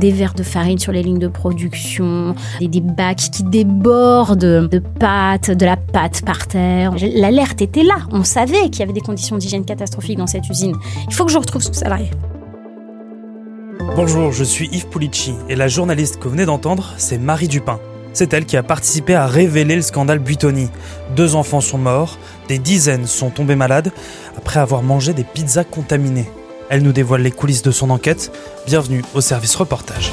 des verres de farine sur les lignes de production, des, bacs qui débordent de pâtes, de la pâte par terre. L'alerte était là. On savait qu'il y avait des conditions d'hygiène catastrophiques dans cette usine. Il faut que je retrouve ce salarié. Bonjour, je suis Yves Pulici et la journaliste que vous venez d'entendre, c'est Marie Dupin. C'est elle qui a participé à révéler le scandale Buitoni. Deux enfants sont morts, des dizaines sont tombés malades après avoir mangé des pizzas contaminées. Elle nous dévoile les coulisses de son enquête. Bienvenue au service reportage.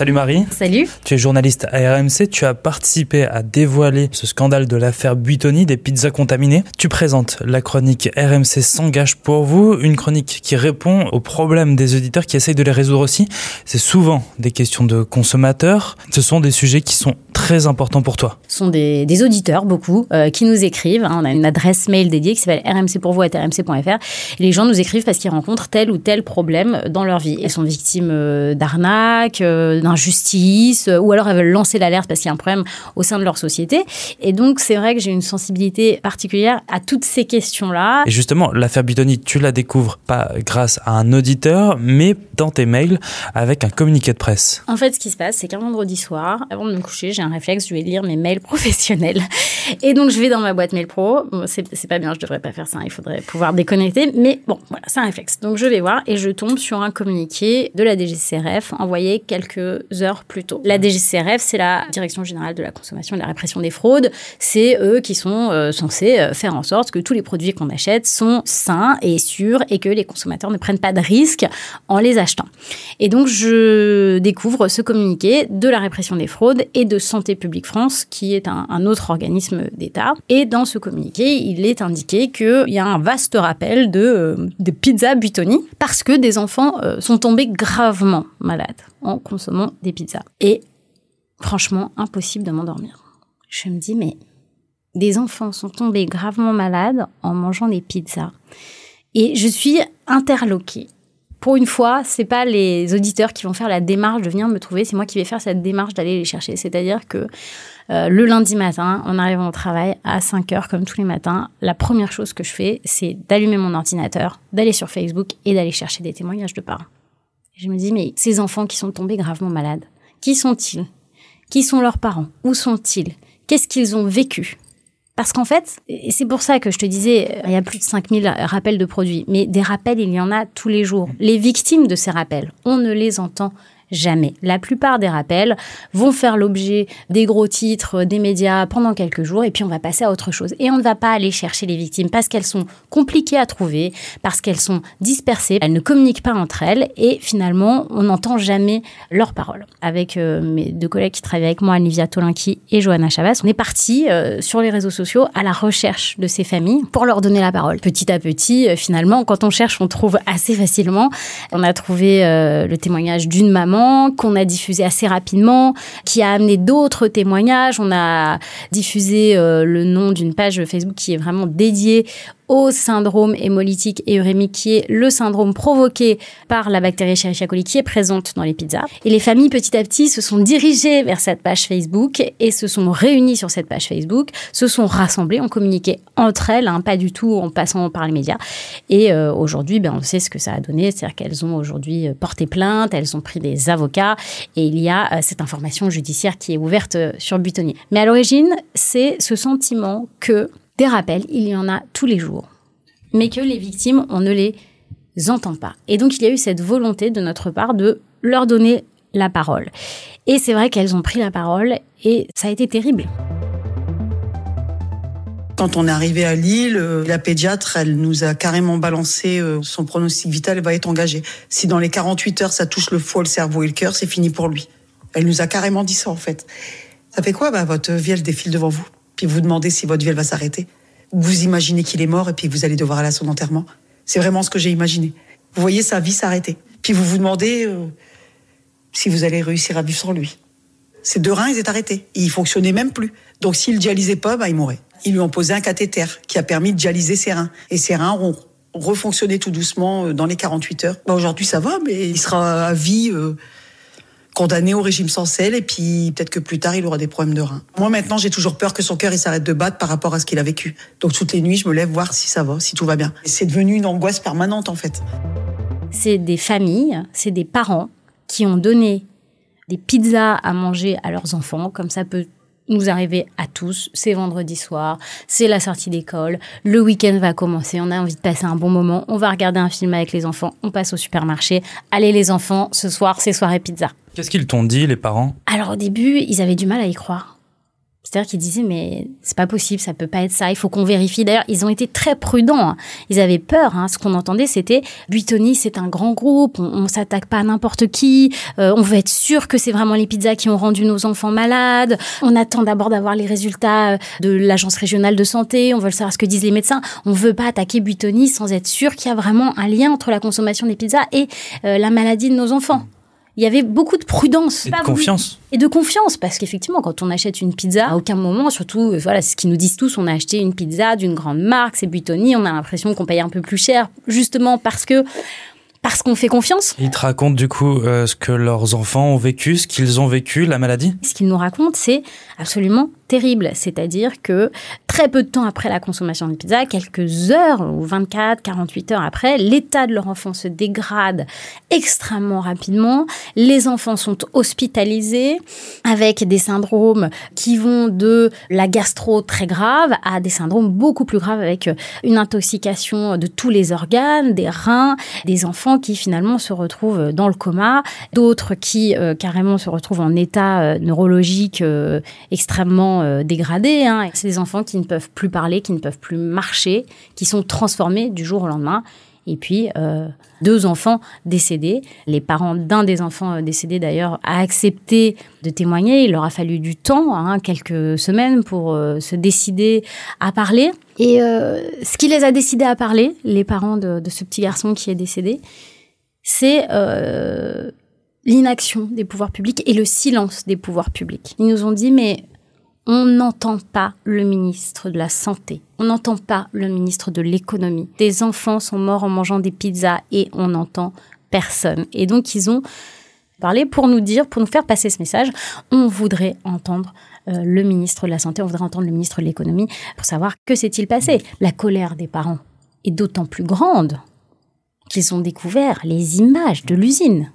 Salut Marie. Salut. Tu es journaliste à RMC, tu as participé à dévoiler ce scandale de l'affaire Buitoni des pizzas contaminées. Tu présentes la chronique RMC s'engage pour vous, une chronique qui répond aux problèmes des auditeurs qui essayent de les résoudre aussi. C'est souvent des questions de consommateurs, ce sont des sujets qui sont très importants pour toi. Ce sont des, auditeurs, beaucoup, euh, qui nous écrivent. Hein. On a une adresse mail dédiée qui s'appelle rmcpourvous.rmc.fr. Les gens nous écrivent parce qu'ils rencontrent tel ou tel problème dans leur vie. Ils sont victimes euh, d'arnaques, euh, d'injustice, ou alors elles veulent lancer l'alerte parce qu'il y a un problème au sein de leur société. Et donc, c'est vrai que j'ai une sensibilité particulière à toutes ces questions-là. Et justement, l'affaire Bidoni, tu la découvres pas grâce à un auditeur, mais dans tes mails avec un communiqué de presse. En fait, ce qui se passe, c'est qu'un vendredi soir, avant de me coucher, j'ai un réflexe, je vais lire mes mails professionnels. Et donc, je vais dans ma boîte mail pro. C'est pas bien, je devrais pas faire ça, il faudrait pouvoir déconnecter. Mais bon, voilà, c'est un réflexe. Donc, je vais voir et je tombe sur un communiqué de la DGCRF envoyé quelques heures plus tôt. La DGCRF, c'est la Direction Générale de la Consommation et de la Répression des Fraudes. C'est eux qui sont euh, censés euh, faire en sorte que tous les produits qu'on achète sont sains et sûrs et que les consommateurs ne prennent pas de risques en les achetant. Et donc, je découvre ce communiqué de la répression des fraudes et de Santé publique France, qui est un, autre organisme d'État. Et dans ce communiqué, il est indiqué qu'il y a un vaste rappel de, euh, de pizza Buitoni parce que des enfants sont tombés gravement malades en consommant des pizzas. Et franchement, impossible de m'endormir. Je me dis, mais des enfants sont tombés gravement malades en mangeant des pizzas. Et je suis interloquée. Pour une fois, c'est pas les auditeurs qui vont faire la démarche de venir me trouver, c'est moi qui vais faire cette démarche d'aller les chercher. C'est-à-dire que euh, le lundi matin, en arrivant au travail à 5 heures, comme tous les matins, la première chose que je fais, c'est d'allumer mon ordinateur, d'aller sur Facebook et d'aller chercher des témoignages de parents. Je me dis, mais ces enfants qui sont tombés gravement malades, qui sont-ils? Qui sont leurs parents? Où sont-ils? Qu'est-ce qu'ils ont vécu? Parce qu'en fait, et c'est pour ça que je te disais, il y a plus de 5000 rappels de produits, mais des rappels, il y en a tous les jours. Les victimes de ces rappels, on ne les entend Jamais. La plupart des rappels vont faire l'objet des gros titres des médias pendant quelques jours et puis on va passer à autre chose. Et on ne va pas aller chercher les victimes parce qu'elles sont compliquées à trouver, parce qu'elles sont dispersées, elles ne communiquent pas entre elles et finalement on n'entend jamais leurs paroles. Avec euh, mes deux collègues qui travaillent avec moi, Olivia Tolinki et Johanna Chavas, on est parti euh, sur les réseaux sociaux à la recherche de ces familles pour leur donner la parole. Petit à petit, euh, finalement, quand on cherche, on trouve assez facilement. On a trouvé le témoignage d'une maman qu'on a diffusé assez rapidement, qui a amené d'autres témoignages. On a diffusé euh, le nom d'une page Facebook qui est vraiment dédiée au syndrome hémolytique et urémique, qui est le syndrome provoqué par la bactérie Escherichia coli qui est présente dans les pizzas. Et les familles, petit à petit, se sont dirigées vers cette page Facebook et se sont réunies sur cette page Facebook, se sont rassemblées, ont communiqué entre elles, hein, pas du tout en passant par les médias. Et euh, aujourd'hui, ben, on sait ce que ça a donné, c'est-à-dire qu'elles ont aujourd'hui euh, porté plainte, elles ont pris des avocats et il y a euh, cette information judiciaire qui est ouverte sur Butonnier. Mais à l'origine, c'est ce sentiment que des rappels, il y en a tous les jours. Mais que les victimes, on ne les entend pas. Et donc, il y a eu cette volonté de notre part de leur donner la parole. Et c'est vrai qu'elles ont pris la parole et ça a été terrible. Quand on est arrivé à Lille, euh, la pédiatre, elle nous a carrément balancé euh, son pronostic vital va être engagé. Si dans les 48 heures, ça touche le foie, le cerveau et le cœur, c'est fini pour lui. Elle nous a carrément dit ça, en fait. Ça fait quoi bah, Votre vie, elle défile devant vous? Puis vous demandez si votre vie va s'arrêter. Vous imaginez qu'il est mort et puis vous allez devoir aller à son enterrement. C'est vraiment ce que j'ai imaginé. Vous voyez sa vie s'arrêter. Puis vous vous demandez euh, si vous allez réussir à vivre sans lui. Ses deux reins, ils étaient arrêtés. Ils fonctionnaient même plus. Donc s'il dialysait pas, bah, il mourrait. Ils lui ont posé un cathéter qui a permis de dialyser ses reins. Et ses reins ont refonctionné tout doucement euh, dans les 48 heures. Bah, aujourd'hui, ça va, mais il sera à vie euh, condamné au régime sans sel et puis peut-être que plus tard il aura des problèmes de rein. Moi maintenant j'ai toujours peur que son cœur il s'arrête de battre par rapport à ce qu'il a vécu. Donc toutes les nuits je me lève voir si ça va, si tout va bien. C'est devenu une angoisse permanente en fait. C'est des familles, c'est des parents qui ont donné des pizzas à manger à leurs enfants, comme ça peut nous arriver à tous. C'est vendredi soir, c'est la sortie d'école, le week-end va commencer, on a envie de passer un bon moment, on va regarder un film avec les enfants, on passe au supermarché. Allez les enfants, ce soir c'est soirée pizza. Qu'est-ce qu'ils t'ont dit les parents? Alors au début, ils avaient du mal à y croire. C'est-à-dire qu'ils disaient mais c'est pas possible, ça peut pas être ça, il faut qu'on vérifie. D'ailleurs, ils ont été très prudents. Hein. Ils avaient peur. Hein. Ce qu'on entendait, c'était Buitoni, c'est un grand groupe, on, on s'attaque pas à n'importe qui. Euh, on veut être sûr que c'est vraiment les pizzas qui ont rendu nos enfants malades. On attend d'abord d'avoir les résultats euh, de l'agence régionale de santé. On veut savoir ce que disent les médecins. On veut pas attaquer Buitoni sans être sûr qu'il y a vraiment un lien entre la consommation des pizzas et euh, la maladie de nos enfants il y avait beaucoup de prudence. Et de confiance. Et de confiance, parce qu'effectivement, quand on achète une pizza, à aucun moment, surtout, euh, voilà, c'est ce qu'ils nous disent tous, on a acheté une pizza d'une grande marque, c'est Buitoni, on a l'impression qu'on paye un peu plus cher, justement parce que parce qu'on fait confiance. Ils te racontent du coup euh, ce que leurs enfants ont vécu, ce qu'ils ont vécu, la maladie? Ce qu'ils nous racontent, c'est absolument terrible. C'est-à-dire que très peu de temps après la consommation de pizza, quelques heures ou 24, 48 heures après, l'état de leur enfant se dégrade extrêmement rapidement. Les enfants sont hospitalisés avec des syndromes qui vont de la gastro très grave à des syndromes beaucoup plus graves avec une intoxication de tous les organes, des reins, des enfants qui finalement se retrouvent dans le coma, d'autres qui euh, carrément se retrouvent en état euh, neurologique euh, extrêmement euh, dégradés. Hein. C'est des enfants qui ne peuvent plus parler, qui ne peuvent plus marcher, qui sont transformés du jour au lendemain. Et puis, euh, deux enfants décédés. Les parents d'un des enfants euh, décédés, d'ailleurs, a accepté de témoigner. Il leur a fallu du temps, hein, quelques semaines, pour se décider à parler. Et ce qui les a décidés à parler, les parents de, de ce petit garçon qui est décédé, c'est l'inaction des pouvoirs publics et le silence des pouvoirs publics. Ils nous ont dit, mais on n'entend pas le ministre de la Santé, on n'entend pas le ministre de l'Économie. Des enfants sont morts en mangeant des pizzas et on n'entend personne. Et donc ils ont parlé pour nous dire, pour nous faire passer ce message, on voudrait entendre euh, le ministre de la Santé, on voudrait entendre le ministre de l'Économie pour savoir que s'est-il passé. La colère des parents est d'autant plus grande qu'ils ont découvert les images de l'usine.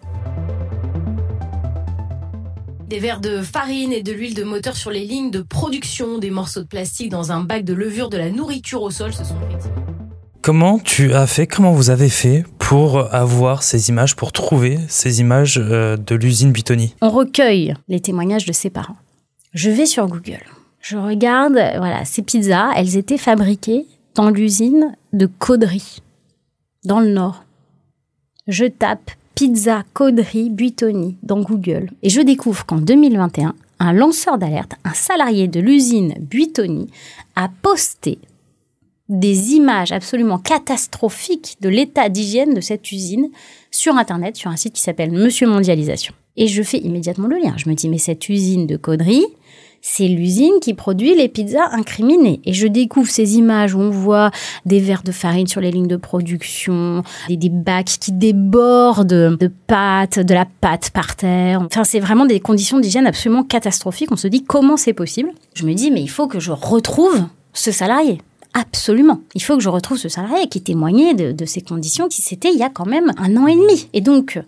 Des verres de farine et de l'huile de moteur sur les lignes de production, des morceaux de plastique dans un bac de levure, de la nourriture au sol, ce sont Comment tu as fait, comment vous avez fait pour avoir ces images, pour trouver ces images euh, de l'usine Bitoni On recueille les témoignages de ses parents. Je vais sur Google. Je regarde, voilà, ces pizzas, elles étaient fabriquées dans l'usine de Caudry, dans le Nord. Je tape pizza Caudry Buitoni dans Google et je découvre qu'en 2021, un lanceur d'alerte, un salarié de l'usine Buitoni, a posté des images absolument catastrophiques de l'état d'hygiène de cette usine sur Internet, sur un site qui s'appelle Monsieur Mondialisation. Et je fais immédiatement le lien. Je me dis, mais cette usine de Caudry, c'est l'usine qui produit les pizzas incriminées. Et je découvre ces images où on voit des verres de farine sur les lignes de production, des, bacs qui débordent de pâtes, de la pâte par terre. Enfin, c'est vraiment des conditions d'hygiène absolument catastrophiques. On se dit comment c'est possible? Je me dis, mais il faut que je retrouve ce salarié. Absolument. Il faut que je retrouve ce salarié qui témoignait de, de ces conditions qui c'était il y a quand même un an et demi. Et donc,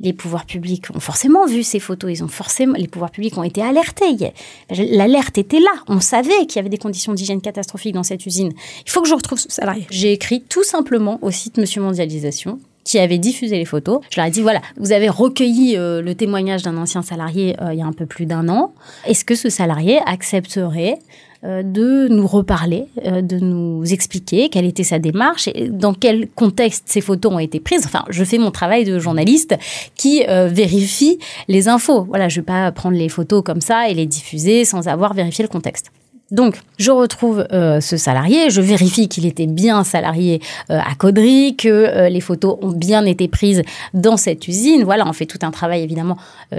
les pouvoirs publics ont forcément vu ces photos, ils ont forcément, les pouvoirs publics ont été alertés. L'alerte était là. On savait qu'il y avait des conditions d'hygiène catastrophiques dans cette usine. Il faut que je retrouve ce salarié. J'ai écrit tout simplement au site Monsieur Mondialisation qui avait diffusé les photos. Je leur ai dit voilà, vous avez recueilli euh, le témoignage d'un ancien salarié euh, il y a un peu plus d'un an. Est-ce que ce salarié accepterait de nous reparler, euh, de nous expliquer quelle était sa démarche et dans quel contexte ces photos ont été prises. Enfin, je fais mon travail de journaliste qui euh, vérifie les infos. Voilà, je vais pas prendre les photos comme ça et les diffuser sans avoir vérifié le contexte. Donc, je retrouve euh, ce salarié, je vérifie qu'il était bien salarié euh, à Caudry, que euh, les photos ont bien été prises dans cette usine. Voilà, on fait tout un travail évidemment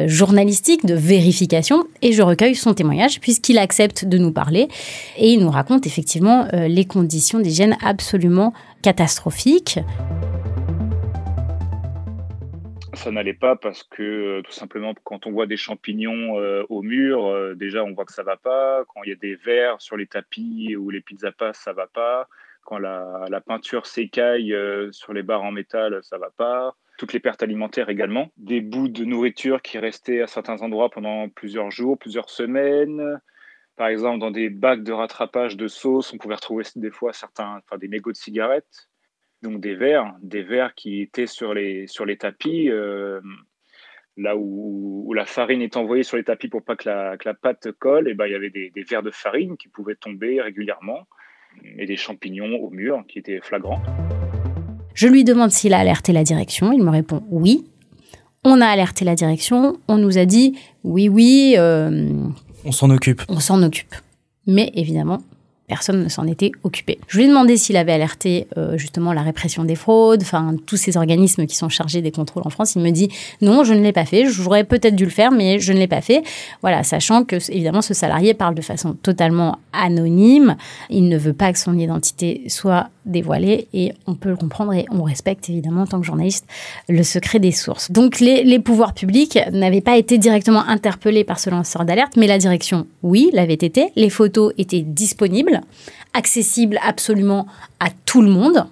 journalistique de vérification et je recueille son témoignage puisqu'il accepte de nous parler et il nous raconte effectivement les conditions d'hygiène absolument catastrophiques. Ça n'allait pas parce que tout simplement quand on voit des champignons au mur, déjà on voit que ça va pas. Quand il y a des vers sur les tapis ou les pizzas ça va pas. Quand la, la peinture s'écaille sur les barres en métal, ça va pas toutes les pertes alimentaires également, des bouts de nourriture qui restaient à certains endroits pendant plusieurs jours, plusieurs semaines. Par exemple, dans des bacs de rattrapage de sauce, on pouvait retrouver des fois certains, enfin, des mégots de cigarettes, donc des verres, des verres qui étaient sur les, sur les tapis, euh, là où, la farine est envoyée sur les tapis pour pas que la, pâte colle, et ben, il y avait des, des verres de farine qui pouvaient tomber régulièrement, et des champignons au mur qui étaient flagrants. Je lui demande s'il a alerté la direction. Il me répond oui. On a alerté la direction. On nous a dit oui, oui. Euh, on s'en occupe. On s'en occupe. Mais évidemment, personne ne s'en était occupé. Je lui ai demandé s'il avait alerté euh, justement la répression des fraudes, enfin tous ces organismes qui sont chargés des contrôles en France. Il me dit non, je ne l'ai pas fait. J'aurais peut-être dû le faire, mais je ne l'ai pas fait. Voilà, sachant que évidemment ce salarié parle de façon totalement anonyme. Il ne veut pas que son identité soit dévoilée et on peut le comprendre et on respecte évidemment en tant que journaliste le secret des sources. Donc les, les pouvoirs publics n'avaient pas été directement interpellés par ce lanceur d'alerte, mais la direction, oui, l'avait été. Les photos étaient disponibles accessible absolument à tout le monde.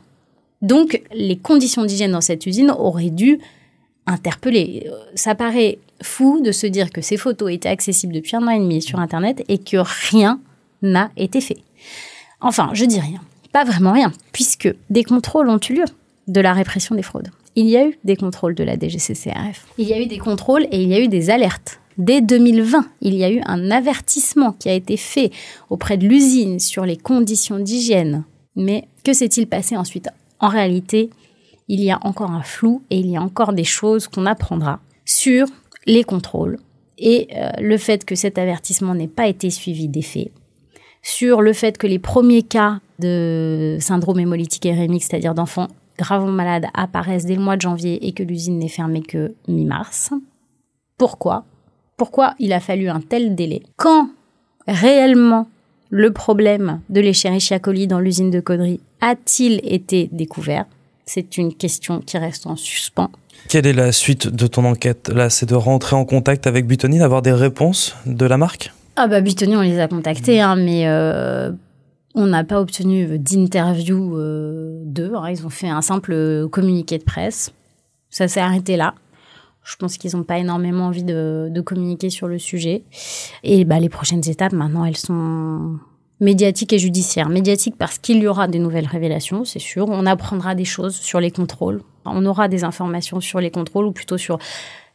Donc, les conditions d'hygiène dans cette usine auraient dû interpeller. Ça paraît fou de se dire que ces photos étaient accessibles depuis un an et demi sur Internet et que rien n'a été fait. Enfin, je dis rien. Pas vraiment rien, puisque des contrôles ont eu lieu de la répression des fraudes. Il y a eu des contrôles de la DGCCRF. Il y a eu des contrôles et il y a eu des alertes Dès 2020, il y a eu un avertissement qui a été fait auprès de l'usine sur les conditions d'hygiène. Mais que s'est-il passé ensuite? En réalité, il y a encore un flou et il y a encore des choses qu'on apprendra sur les contrôles et euh, le fait que cet avertissement n'ait pas été suivi des faits, sur le fait que les premiers cas de syndrome hémolytique hérémique, c'est-à-dire d'enfants gravement malades, apparaissent dès le mois de janvier et que l'usine n'est fermée que mi-mars. Pourquoi? Pourquoi il a fallu un tel délai Quand réellement le problème de l'Escherichia coli dans l'usine de Caudry a-t-il été découvert? C'est une question qui reste en suspens. Quelle est la suite de ton enquête? Là, c'est de rentrer en contact avec Butoni, d'avoir des réponses de la marque? Ah bah Butoni, on les a contactés, hein, mais euh, on n'a pas obtenu d'interview euh, d'eux. Hein. Ils ont fait un simple communiqué de presse. Ça s'est arrêté là. Je pense qu'ils n'ont pas énormément envie de, communiquer sur le sujet. Et bah, les prochaines étapes, maintenant, elles sont médiatiques et judiciaires. Médiatiques parce qu'il y aura des nouvelles révélations, c'est sûr. On apprendra des choses sur les contrôles. On aura des informations sur les contrôles ou plutôt sur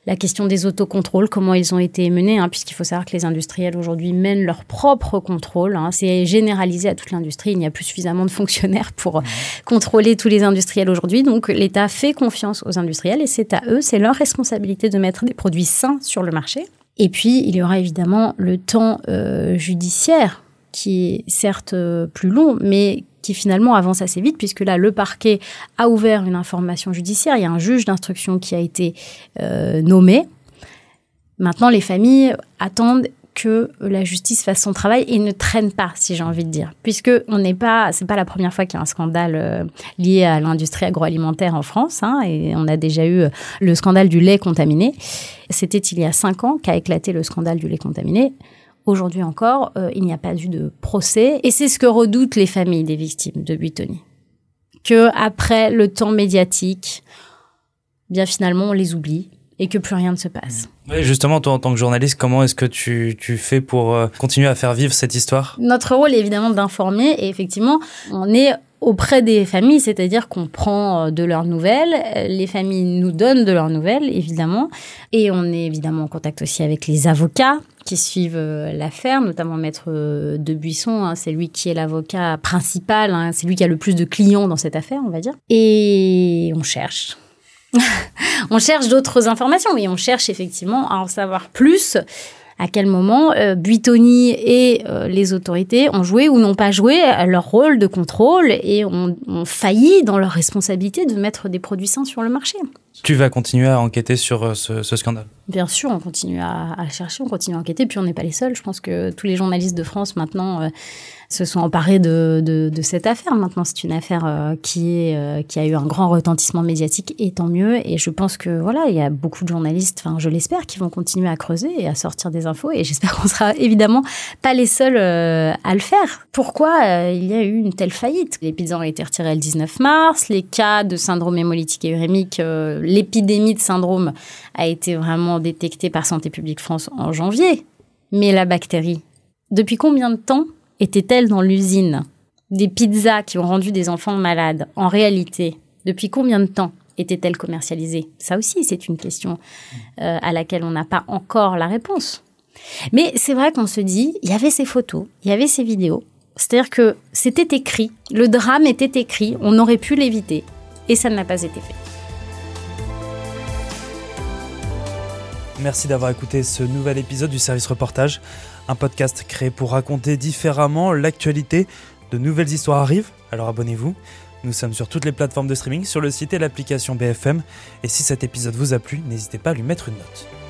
la question des autocontrôles, comment ils ont été menés, hein, puisqu'il faut savoir que les industriels aujourd'hui mènent leur propre contrôle. Hein. C'est généralisé à toute l'industrie. Il n'y a plus suffisamment de fonctionnaires pour mmh. contrôler tous les industriels aujourd'hui. Donc l'État fait confiance aux industriels et c'est à eux, c'est leur responsabilité de mettre des produits sains sur le marché. Et puis, il y aura évidemment le temps euh, judiciaire qui est certes euh, plus long, mais qui finalement avance assez vite, puisque là, le parquet a ouvert une information judiciaire. Il y a un juge d'instruction qui a été euh, nommé. Maintenant, les familles attendent que la justice fasse son travail et ne traîne pas, si j'ai envie de dire, puisque on n'est pas, c'est pas la première fois qu'il y a un scandale euh, lié à l'industrie agroalimentaire en France, hein, et on a déjà eu le scandale du lait contaminé. C'était il y a cinq ans qu'a éclaté le scandale du lait contaminé. Aujourd'hui encore, euh, il n'y a pas eu de procès. Et c'est ce que redoutent les familles des victimes de Buitoni. Que après le temps médiatique, bien finalement, on les oublie et que plus rien ne se passe. Oui, justement, toi, en tant que journaliste, comment est-ce que tu, tu fais pour euh, continuer à faire vivre cette histoire? Notre rôle est évidemment d'informer et effectivement, on est auprès des familles, c'est-à-dire qu'on prend euh, de leurs nouvelles, les familles nous donnent de leurs nouvelles, évidemment, et on est évidemment en contact aussi avec les avocats qui suivent euh, l'affaire, notamment Maître euh, de Buisson, hein, c'est lui qui est l'avocat principal, hein, c'est lui qui a le plus de clients dans cette affaire, on va dire. Et on cherche. on cherche d'autres informations, et on cherche effectivement à en savoir plus à quel moment euh, Buitoni et euh, les autorités ont joué ou n'ont pas joué leur rôle de contrôle et ont, failli dans leur responsabilité de mettre des produits sains sur le marché. Tu vas continuer à enquêter sur ce, scandale Bien sûr, on continue à, chercher, on continue à enquêter, puis on n'est pas les seuls. Je pense que tous les journalistes de France maintenant se sont emparés de, cette affaire. Maintenant, c'est une affaire euh, qui, euh, a eu un grand retentissement médiatique, et tant mieux. Et je pense que voilà, il y a beaucoup de journalistes, enfin, je l'espère, qui vont continuer à creuser et à sortir des infos. Et j'espère qu'on sera évidemment pas les seuls euh, à le faire. Pourquoi il y a eu une telle faillite? Les pizzas ont été retirées le 19 mars. Les cas de syndrome hémolytique et urémique, l'épidémie de syndrome a été vraiment détectée par Santé publique France en janvier. Mais la bactérie, depuis combien de temps était-elle dans l'usine? Des pizzas qui ont rendu des enfants malades, en réalité, depuis combien de temps étaient-elles commercialisées Ça aussi, c'est une question euh, à laquelle on n'a pas encore la réponse. Mais c'est vrai qu'on se dit, il y avait ces photos, il y avait ces vidéos. C'est-à-dire que c'était écrit, le drame était écrit, on aurait pu l'éviter, et ça n'a pas été fait. Merci d'avoir écouté ce nouvel épisode du service reportage un podcast créé pour raconter différemment l'actualité. De nouvelles histoires arrivent, alors abonnez-vous. Nous sommes sur toutes les plateformes de streaming, sur le site et l'application BFM. Et si cet épisode vous a plu, n'hésitez pas à lui mettre une note.